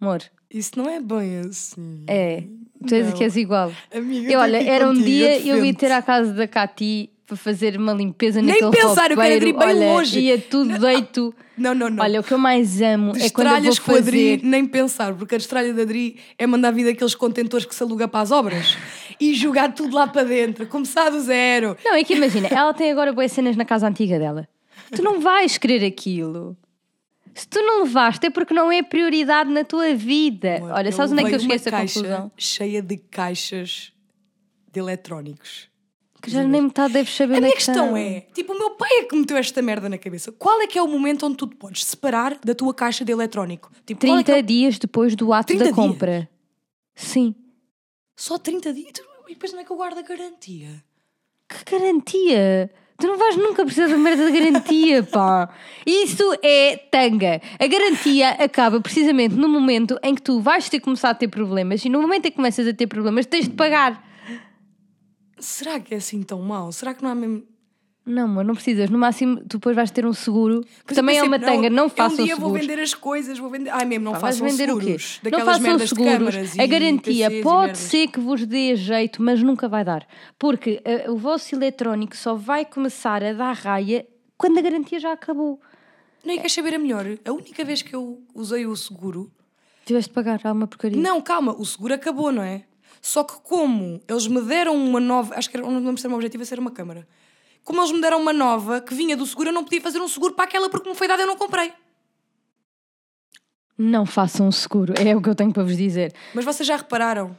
Amor, Isso não é bem assim. é. Tu és, que és igual. Amiga, eu olha, era um contigo, dia eu eu ia ter à casa da Cati para fazer uma limpeza Nem naquele pensar, eu quero roupeiro. ir bem olha, longe. Ia tudo deito. Não, não, não. Olha, o que eu mais amo de é quando eu vou estralhas com a Adri, fazer... nem pensar, porque a estralha da Adri é mandar vir daqueles contentores que se aluga para as obras e jogar tudo lá para dentro, começar do zero. Não, é que imagina, ela tem agora boas cenas na casa antiga dela. Tu não vais querer aquilo. Se tu não levaste é porque não é prioridade na tua vida. Olha, sabes onde é que eu cheguei a essa caixa conclusão? cheia de caixas de eletrónicos. Que já nem metade deves saber A é minha que questão estão. é, tipo, o meu pai é que meteu esta merda na cabeça. Qual é que é o momento onde tu te podes separar da tua caixa de eletrónico? Tipo, qual é 30 que é o- dias depois do ato 30 da dias? compra. Sim. Só 30 dias? E depois não é que eu guardo a garantia? Que garantia? Tu não vais nunca precisar da merda de garantia, pá. Isso é tanga. A garantia acaba precisamente no momento em que tu vais ter começar a ter problemas e no momento em que começas a ter problemas tens de pagar. Será que é assim tão mau? Será que não há mesmo... Não, amor, não precisas. No máximo, tu depois vais ter um seguro. Que Mas também é uma tanga. Não, eu façam Um dia vou seguros. vender as coisas, vou vender... Ai, mesmo, não Pá, façam vender o quê? seguros. Não façam seguros. a garantia pode ser que vos dê jeito, mas nunca vai dar. Porque eh, o vosso eletrónico só vai começar a dar raia quando a garantia já acabou. Não, e queres saber a melhor? A única vez que eu usei o seguro... Tiveste de pagar alguma porcaria. Não, calma, o seguro acabou, não é? Só que como eles me deram uma nova... Acho que era, não me lembro se era uma objetiva, se era uma câmara. Como eles me deram uma nova que vinha do seguro, eu não podia fazer um seguro para aquela porque me foi dada e eu não comprei. Não façam um seguro, é o que eu tenho para vos dizer. Mas vocês já repararam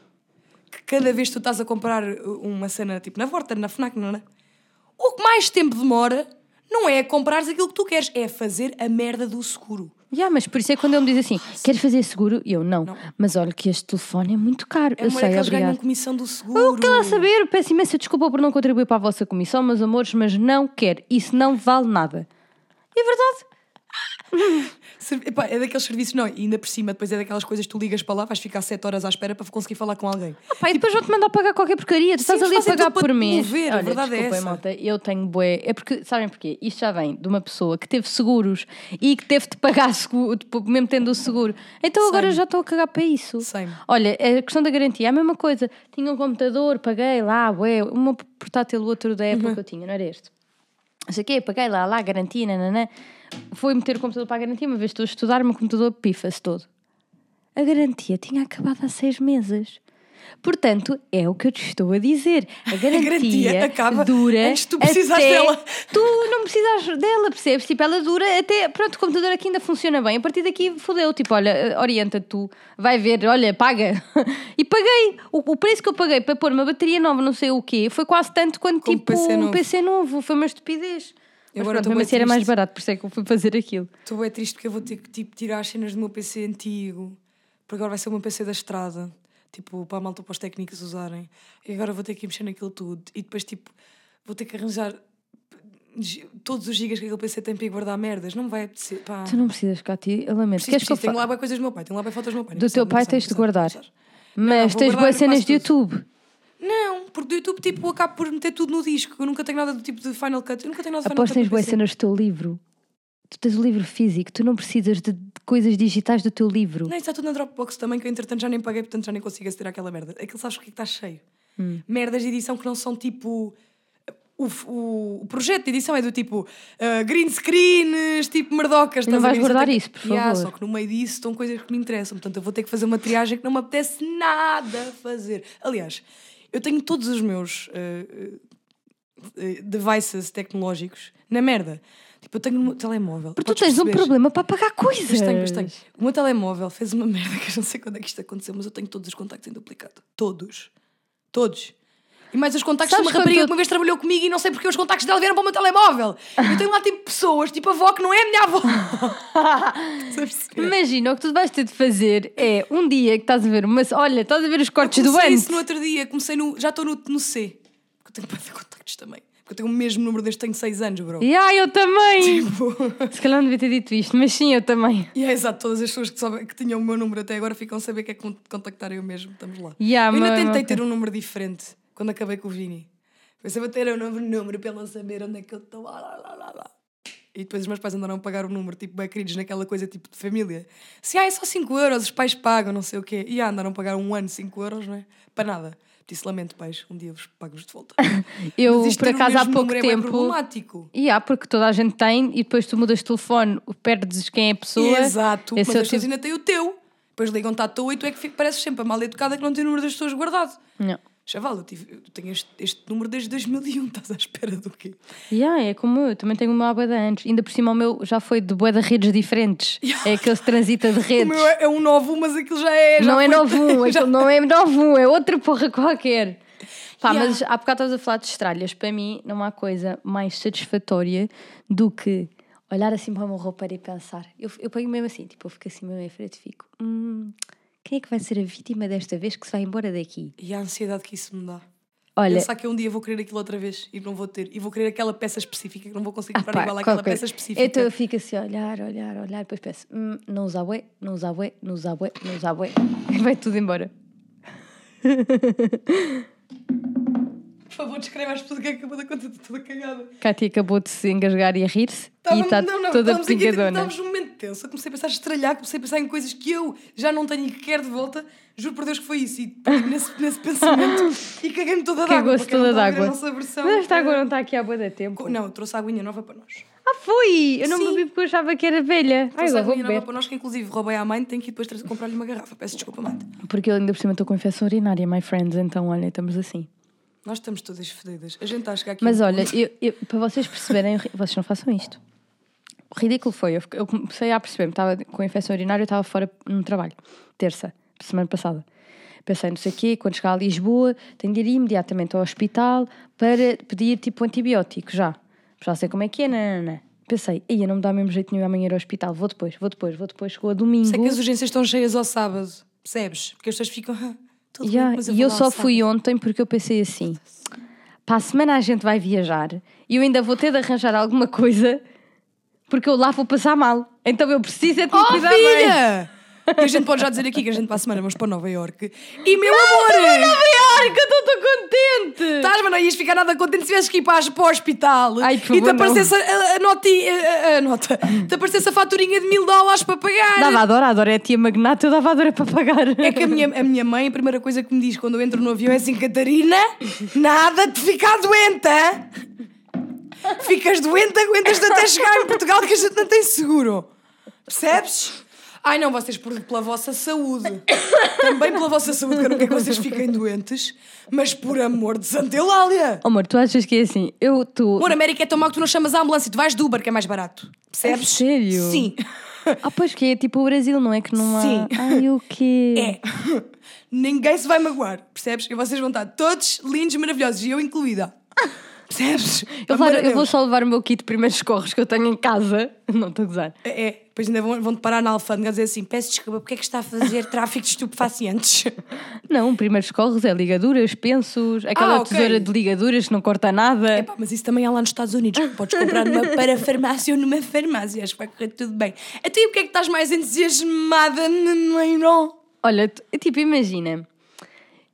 que cada vez que tu estás a comprar uma cena tipo na Vorta, na FNAC, não é? O que mais tempo demora não é comprares aquilo que tu queres, é fazer a merda do seguro. Já, mas por isso é que quando ele me diz assim, queres fazer seguro? E eu, não. Não. Mas olha que este telefone é muito caro. É eu sei, que eles ganham obrigado. comissão do seguro. O que lá saber? Peço imensa desculpa por não contribuir para a vossa comissão, meus amores, mas não quero. Isso não vale nada. É verdade. Epá, é daqueles serviços, não, e ainda por cima, depois é daquelas coisas que tu ligas para lá, vais ficar 7 horas à espera para conseguir falar com alguém. Pá, e depois vou-te mandar pagar qualquer porcaria. Tu estás ali a pagar por mês. mover, a Olha, verdade é desculpem, essa. malta, eu tenho bué. É porque, sabem porquê? Isto já vem de uma pessoa que teve seguros e que teve de pagar seguro, tipo, mesmo tendo o seguro. Então agora Same. já estou a cagar para isso. Same. Olha, a questão da garantia é a mesma coisa. Tinha um computador, paguei lá, ué, o meu portátil, o outro da Uhum. época que eu tinha, não era este. Não sei o quê, paguei lá, lá, garantia, nananã. Foi meter o computador para a garantia, uma vez estou a estudar, o meu computador pifa-se todo. A garantia tinha acabado há seis meses. Portanto, é o que eu te estou a dizer. A garantia, garantia acaba dura antes tu precisares até dela. Tu não precisas dela, percebes? Tipo, ela dura até... Pronto, o computador aqui ainda funciona bem. A partir daqui, fodeu. Tipo, olha, orienta tu. Vai ver, olha, paga. e paguei. O, o preço que eu paguei para pôr uma bateria nova, não sei o quê, foi quase tanto quanto, Como tipo, um. PC novo. Foi uma estupidez. Mas agora pronto, mesmo assim era mais triste. barato, por isso é que eu fui fazer aquilo. Estou bem triste porque eu vou ter que tipo, tirar as cenas do meu PC antigo, porque agora vai ser o meu PC da estrada, tipo, para a malta para os técnicos usarem. E agora vou ter que mexer naquilo tudo. E depois, tipo, vou ter que arranjar todos os gigas que aquele PC tem para ir guardar merdas. Não me vai apetecer. Pá. Tu não precisas, Cati, eu lamento. Preciso, eu preciso. Tenho lá coisas do meu pai, tenho lá bem fotos do meu pai. Do teu pensar, nem pai tens de guardar. Mas tens boas cenas de. YouTube. Porque do YouTube, tipo, eu acabo por meter tudo no disco. Eu nunca tenho nada do tipo de Final Cut. Eu nunca tenho nada de Final Cut. tens boas cenas do teu livro. Tu tens o livro físico, tu não precisas de coisas digitais do teu livro. Não, isso está tudo na Dropbox também, que eu entretanto já nem paguei, portanto já nem consigo aceder àquela merda. Aquilo sabes o que é que está cheio? Hum. Merdas de edição que não são tipo. O, o, o projeto de edição é do tipo ah, green screens, tipo merdocas. Não vais guardar até isso, por Yeah, favor. Só que no meio disso estão coisas que me interessam. Portanto, eu vou ter que fazer uma triagem que não me apetece nada fazer. Aliás, eu tenho todos os meus ah, ah, devices tecnológicos na merda. Tipo, eu tenho no meu telemóvel. Porque tu tens um perceber. problema para pagar coisas. Pois tenho, pois tenho. O meu telemóvel fez uma merda que eu não sei quando é que isto aconteceu, mas eu tenho todos os contactos em duplicado. Todos. Todos. E mais os contactos Sabes de uma rapariga que uma vez trabalhou comigo e não sei porque os contactos dela vieram para o meu telemóvel. Eu tenho lá tipo pessoas, tipo a avó que não é a minha avó. Imagina, o que tu vais ter de fazer é um dia que estás a ver uma. Olha, estás a ver os cortes do Comecei ano. isso no outro dia, comecei no. Já estou no, no C. Porque eu tenho para ter contactos também. Porque eu tenho o mesmo número desde que tenho 6 anos, bro. E ah, eu também! Tipo, Se calhar não devia ter dito isto, mas sim, eu também. E é exato, todas as pessoas que, soube- que tinham o meu número até agora ficam a saber que é con- contactar eu mesmo. Estamos lá. Yeah, eu ainda mas- tentei ter um número diferente quando acabei com o Vini. Pensei vou ter um novo número para ele não saber onde é que eu estou. Lá, lá, lá, lá. E depois os meus pais andaram a pagar o número, tipo, bem queridos, naquela coisa tipo de família. Se ah, é só 5 euros, os pais pagam, não sei o quê. E ah, andaram a pagar um ano 5 euros, não é? Para nada. Disse, lamento, pais, um dia vos pago-vos de volta. Eu, por o acaso, há pouco é tempo. problemático. E há, porque toda a gente tem e depois tu mudas de telefone, perdes quem é a pessoa. Exato, Esse mas é o as pessoas tipo- ainda têm o teu. Depois ligam-te à toa e tu é que pareces sempre a mal educada que não tem o número das pessoas guardado. Não. Chaval, eu, tive- eu tenho este, este número desde 2001, estás à espera do quê? Yeah, é como eu, também tenho uma boeda antes. Ainda por cima o meu já foi de boeda redes diferentes. É aquele que transita de O redes. meu é, é um 9, mas aquilo já é. já não é foi- 91, já- aquilo não é 91, é outra porra qualquer. Pá, Yeah. mas há bocado estavas a falar de estralhas. Para mim, não há coisa mais satisfatória do que olhar assim para o meu roupeiro e pensar. Eu, eu ponho mesmo assim, tipo, eu fico assim mesmo em frente e fico. "Hum, quem é que vai ser a vítima desta vez que se vai embora daqui? E a ansiedade que isso me dá. Olha, Pensar que um dia vou querer aquilo outra vez e não vou ter. E vou querer aquela peça específica que não vou conseguir comprar pá, igual àquela peça específica. Então eu fico assim a olhar, olhar, olhar, depois penso, hum, não usa bué, não usa bué, não usa bué, não usa bué. Vai tudo embora. Por favor, descreva às pessoas o que é que acabou de acontecer, toda cagada. Cátia acabou de se engasgar e a rir-se e está não, não, toda tipo, pincadona. Estávamos num momento tenso. Eu comecei a pensar a estralhar, comecei a pensar em coisas que eu já não tenho e que quero de volta. Juro por Deus que foi isso. E nesse, nesse pensamento e caguei-me toda água. Cagou-se toda a ver água. A nossa versão. Mas esta água não está aqui há boa de tempo. Não, eu trouxe a aguinha nova para nós. Ah, foi! Eu não Sim. bebi porque eu achava que era velha. Ai, Trouxe a agora vou aguinha nova para nós, que inclusive roubei à mãe, tenho que ir depois comprar-lhe uma garrafa. Peço desculpa, mãe. Porque eu ainda por cima estou com infecção urinária, my friends, então olha, estamos assim. Nós estamos todas fedidas. A gente está a chegar aqui. Mas olha, eu- eu- para vocês perceberem, vocês não façam isto. O ridículo foi, eu, eu comecei a perceber, estava com infecção urinária, eu estava fora no trabalho, terça, semana passada. Pensei, não sei o quê, quando chegar a Lisboa, tenho de ir imediatamente ao hospital para pedir tipo antibiótico já. Já sei como é que é, não, não, não. Pensei, ia não me dá mesmo jeito nenhum amanhã ir ao hospital, vou depois, vou depois, vou depois, chegou a domingo. Sei que as urgências estão cheias ao sábado, percebes? Porque as pessoas ficam. "Ah, tudo Yeah, bem, mas eu e eu só fui sábado." ontem porque eu pensei assim: para a semana a gente vai viajar e eu ainda vou ter de arranjar alguma coisa porque eu lá vou passar mal. Então eu preciso é de me Oh, cuidar bem. filha! E a gente pode já dizer aqui que a gente para a semana vamos para Nova York. E meu amor! Ai, que eu estou contente! Não ias ficar nada contente se tivesses que ir para, para o hospital Ai, e te favor, não. aparecesse a, a, noti- a- a- nota, te aparecesse a faturinha de mil dólares para pagar. Dava a Dora, a Dora é a tia magnata, eu dava a Dora para pagar. É que a minha, a minha mãe, a primeira coisa que me diz quando eu entro no avião é assim: Catarina, nada de ficar doente. Ficas doente, aguentas até chegar em Portugal que a gente não tem seguro. Percebes? Ai não, vocês por, pela vossa saúde. Também pela vossa saúde, que eu não quero que vocês fiquem doentes. Mas por amor de Santa Eulália. Oh, amor, tu achas que é assim? Eu estou. Amor, América é tão mau que tu não chamas a ambulância, tu vais do Uber, que é mais barato. Percebes? É sério? Sim. Ah, pois que é tipo o Brasil, não é que não há. Sim. Ai, o quê? É. Ninguém se vai magoar, percebes? E vocês vão estar todos lindos, maravilhosos, e eu incluída. Percebes? Eu, claro, eu vou só levar o meu kit de primeiros socorros que eu tenho em casa. Não estou a gozar. É, é. depois ainda vão, vão-te parar na alfândega a dizer assim: peço desculpa, porque é que está a fazer tráfico de estupefacientes? Não, primeiros socorros é ligaduras, pensos, aquela Ah, ok. tesoura de ligaduras que não corta nada. Epá, mas isso também há lá nos Estados Unidos. Podes comprar numa parafarmácia ou numa farmácia, acho que vai correr tudo bem. Até o que é que estás mais entusiasmada, não? Olha, tipo, imagina,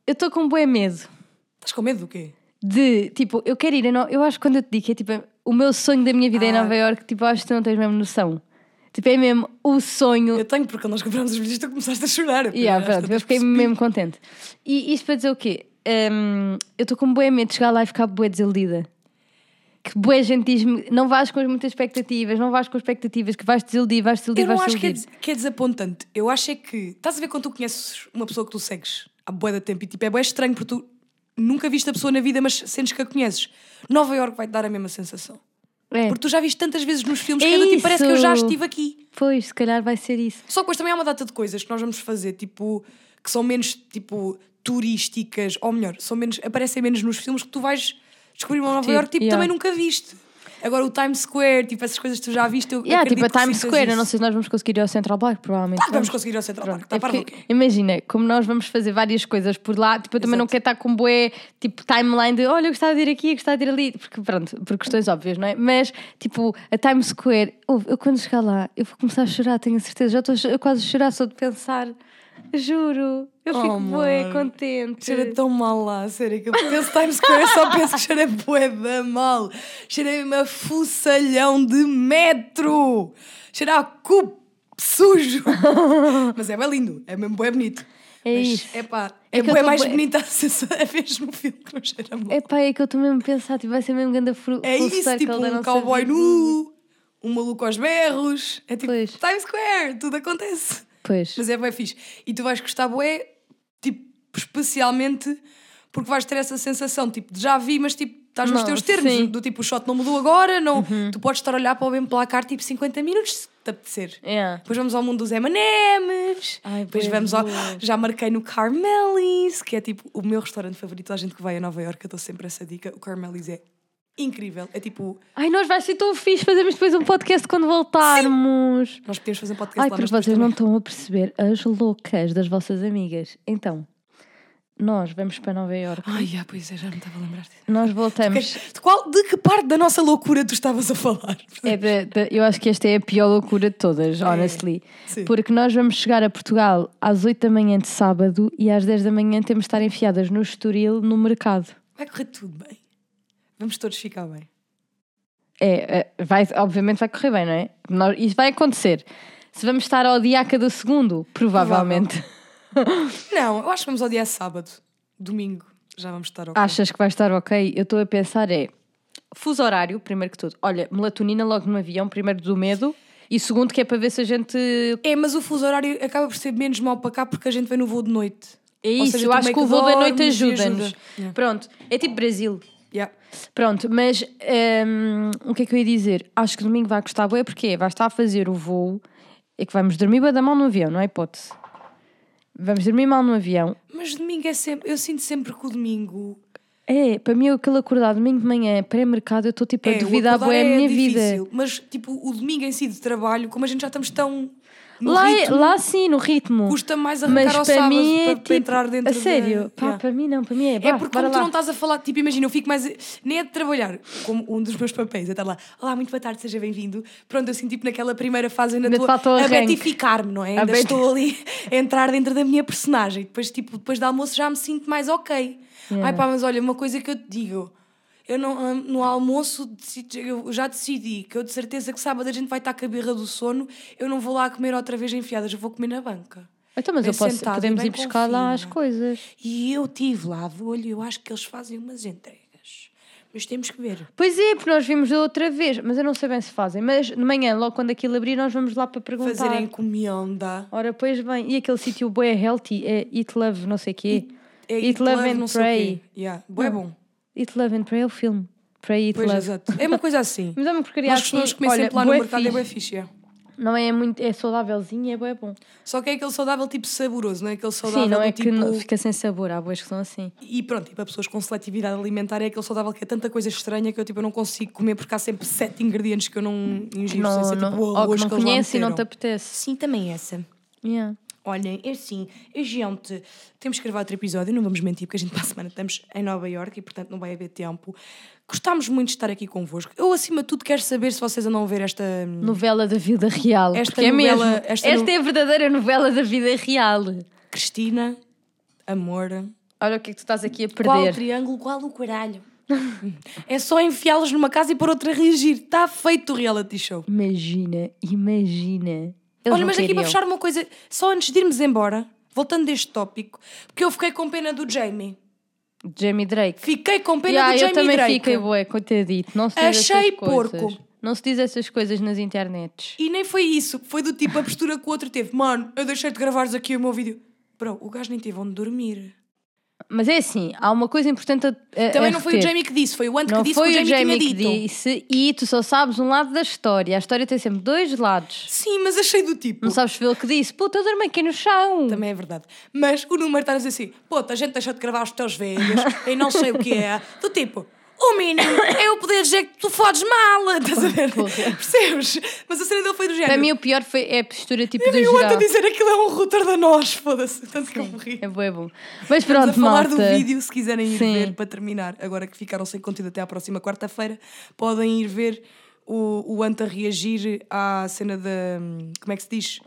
eu estou com bué medo. Estás com medo do quê? De, tipo, eu quero ir a Nova Eu acho que quando eu te digo que é tipo, o meu sonho da minha vida é em Ah. Nova York, tipo, acho que tu não tens mesmo noção. Tipo, é mesmo o sonho. Eu tenho, porque quando nós compramos os bilhetes tu começaste a chorar. Yeah, pronto, eu fiquei mesmo contente. E isto para dizer o quê? Hum, eu estou com bué medo de chegar lá e ficar bué desiludida. Que bué gente diz-me, não vais com as muitas expectativas, não vais com expectativas, que vais desiludir, vais desiludir, Eu não vais acho que é, desiludir. que é desapontante. Eu acho é que. Estás a ver quando tu conheces uma pessoa que tu segues há bué de tempo e tipo, é bué estranho porque tu nunca viste a pessoa na vida, mas sentes que a conheces. Nova York vai-te dar a mesma sensação. É. Porque tu já viste tantas vezes nos filmes É que é do tipo, parece que eu já estive aqui. Pois, se calhar vai ser isso. Só que depois também há uma data de coisas que nós vamos fazer, tipo, que são menos, tipo, turísticas, ou melhor, são menos, aparecem menos nos filmes que tu vais descobrir uma Nova York, tipo, yeah. também nunca viste. Agora o Times Square, tipo, essas coisas que tu já viste, eu Yeah, tipo a Times Square, eu não sei se nós vamos conseguir ir ao Central Park, provavelmente. Claro que vamos conseguir ir ao Central Park, está É porque, imagina, como nós vamos fazer várias coisas por lá, tipo, eu também não Exato. quero estar com bué, tipo, timeline de olha, eu gostava de ir aqui, eu gostava de ir ali, porque pronto, por questões óbvias, não é? Mas, tipo, a Times Square, eu quando chegar lá, eu vou começar a chorar, tenho a certeza, já estou quase a chorar só de pensar, juro, eu Oh, fico bué contente. Cheira tão mal lá, sério, que eu penso Times Square, só penso que cheira bué da mal. Cheira mesmo a fuçalhão de metro. Cheira a cu sujo. Mas é bem lindo, é mesmo bué bonito. É Mas, isso. epá, É é, bué mais bué- bonita a sensação a vez no filme que não cheira mal. É pá, é que eu estou mesmo a pensar, tipo, vai ser mesmo grande fru É isso, tipo um cowboy vida. nu, um maluco aos berros. É tipo Pois. Times Square, tudo acontece. Pois. Mas é bem fixe. E tu vais gostar, bué, tipo, especialmente porque vais ter essa sensação, tipo, de já vi, mas tipo, estás nos Não, teus termos. sim. Uhum. Do tipo, o shot não mudou agora, não. Tu podes estar a olhar para o mesmo placar, tipo, 50 minutos, se te apetecer. Yeah. Depois vamos ao mundo dos M&M's. Depois vamos ao... Já marquei no Carmelis, que é tipo o meu restaurante favorito. A gente que vai a Nova Iorque, eu dou sempre essa dica. O Carmelis é incrível. É tipo... Ai, nós vai ser tão fixe fazermos depois um podcast quando voltarmos. Nós podemos fazer um podcast Ai, lá, porque vocês não também- estão a perceber as loucas das vossas amigas. Então, nós vamos para Nova Iorque. Ai, ah, pois é, já não estava a lembrar. Nós voltamos. De, qual, de que parte da nossa loucura tu estavas a falar? É da- da- eu acho que esta é a pior loucura de todas, honestly. sim. Porque nós vamos chegar a Portugal às 8 da manhã de sábado e às 10 da manhã temos de estar enfiadas no Estoril, no mercado. Vai correr tudo bem. Vamos todos ficar bem. É, é, vai, obviamente vai correr bem, não é? Nós, isso vai acontecer. Se vamos estar ao dia a cada segundo, provavelmente. Não, eu acho que vamos ao dia sábado. Domingo. Já vamos estar ok. Achas que vai estar ok? Eu estou a pensar é fuso horário, primeiro que tudo. Olha, melatonina logo no avião, primeiro do medo. E segundo que é para ver se a gente... É, mas o fuso horário acaba por ser menos mal para cá porque a gente vem no voo de noite. É isso, seja, eu acho que o voo da noite ajuda-nos. ajuda. Yeah. Pronto, é tipo Brasil. Yeah. Pronto, mas hum, o que é que eu ia dizer? Acho que domingo vai gostar bem, porque vai estar a fazer o voo, é que vamos dormir bué da mal no avião, não é hipótese. Vamos dormir mal no avião. Mas domingo é sempre. Eu sinto sempre que o domingo. É, para mim aquele acordar domingo de manhã pré-mercado, eu estou tipo a é, duvidar acordar bué a é minha difícil, vida. Mas tipo, o domingo em si de trabalho, como a gente já estamos tão. Lá, é- lá sim, no ritmo. custa mais arrancar Mas ao para sábado mim é para, tipo, para entrar dentro a da- sério, pá, Yeah. para mim não, para mim é, É porque como tu lá. não estás a falar, tipo, imagina, eu fico mais. Nem é de trabalhar, como um dos meus papéis, é estar lá, olá, muito boa tarde, seja bem-vindo. Pronto, assim, tipo, naquela primeira fase ainda estou a arranque. betificar-me, não é? Ainda beti- estou ali a entrar dentro da minha personagem. Depois, tipo, depois do almoço já me sinto mais ok. Yeah. Ai pá, mas olha, uma coisa que eu te digo. Eu não, ah, no almoço eu já decidi que eu de certeza que sábado a gente vai estar com a birra do sono, eu não vou lá comer outra vez enfiadas, eu vou comer na banca. Então, mas bem eu posso, sentada e podemos ir buscar lá as coisas. E eu tive lá de olho, eu acho que eles fazem umas entregas. Mas temos que ver. Pois é, porque nós vimos da outra vez, mas eu não sei bem se fazem. Mas de manhã, logo quando aquilo abrir, nós vamos lá para perguntar. Fazer encomenda. Ora, pois bem, e aquele sítio bué healthy, é Eat Love, não sei o quê. É Eat, Love and sei o Pray. Yeah. Bué bom. Eat Love and Pray é o filme. Pray, Eat Pois, Love. exato. É uma coisa assim. Mas é uma porcaria Nós assim, comer olha, sempre lá no mercado, é bué fixe. é. Não é muito, é saudávelzinho e é bom. Só que é aquele saudável tipo saboroso, não é aquele saudável Sim, não é do que tipo... não- fica sem sabor, há boas que são assim. E pronto, e para pessoas com seletividade alimentar é aquele saudável que é tanta coisa estranha que eu, tipo, eu não consigo comer porque há sempre sete ingredientes que eu não ingiro. Não, sem ser, não, tipo, ou que não lá conhece e não te apetece. Sim, também essa. Yeah. Olhem, é assim, a gente, temos que gravar outro episódio, não vamos mentir, porque a gente para a semana estamos em Nova Iorque e portanto não vai haver tempo. Gostámos muito de estar aqui convosco. Eu, acima de tudo, quero saber se vocês andam a ver esta. Novela da vida real. Esta é novela- mesmo. esta Esta, no- é a verdadeira novela da vida real. Cristina, amor, Olha o que é que tu estás aqui a Qual o perder. triângulo, qual o caralho? é só enfiá-los numa casa e pôr outra a reagir. Está feito o reality show. Imagina, imagina. Eles Olha, mas aqui para fechar uma coisa, só antes de irmos embora, voltando deste tópico, porque eu fiquei com pena do Jamie. Jamie Drake. Fiquei com pena Yeah, do eu Jamie também Drake. fiquei bué, coitadito. Não se diz Achei essas coisas. porco. Não se diz essas coisas nas internets. E nem foi isso, foi do tipo a postura que o outro teve. Mano, eu deixei de gravares aqui o meu vídeo. Bro, o gajo nem teve onde dormir. Mas é assim, há uma coisa importante a, a Também a não foi o. Jamie que disse, foi o Ant Não que disse foi que o o Jamie, Jamie que disse e tu só sabes um lado da história. A história tem sempre dois lados. Sim, mas achei do tipo. Não sabes ver o que disse. Puta, eu dormi aqui no chão. Também é verdade. Mas o número está a dizer assim: puta, a gente deixou de gravar os teus vídeos e não sei o que é. Do tipo, o mínimo é eu poder dizer que tu fodes mal. Estás a ver? Percebes? Mas a cena dele foi do género. Para mim o pior foi é a postura tipo eu do o Ant a geral. dizer aquilo é um router da nós, foda-se. Tanto que eu morri. É bom, é bom. Mas pronto, a falar malta. do vídeo, se quiserem ir Sim. ver para terminar, agora que ficaram sem conteúdo até à próxima quarta-feira, podem ir ver o, o Ant a reagir à cena da. Como é que se diz?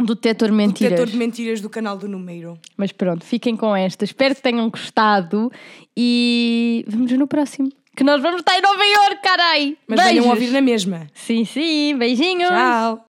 Do detector de mentiras. detector de mentiras do canal do Número. Mas pronto, fiquem com esta. Espero que tenham gostado e vemos no próximo. Que nós vamos estar em Nova Iorque, carai! Mas venham Beijos. ouvir na mesma. Sim, sim, beijinhos! Tchau!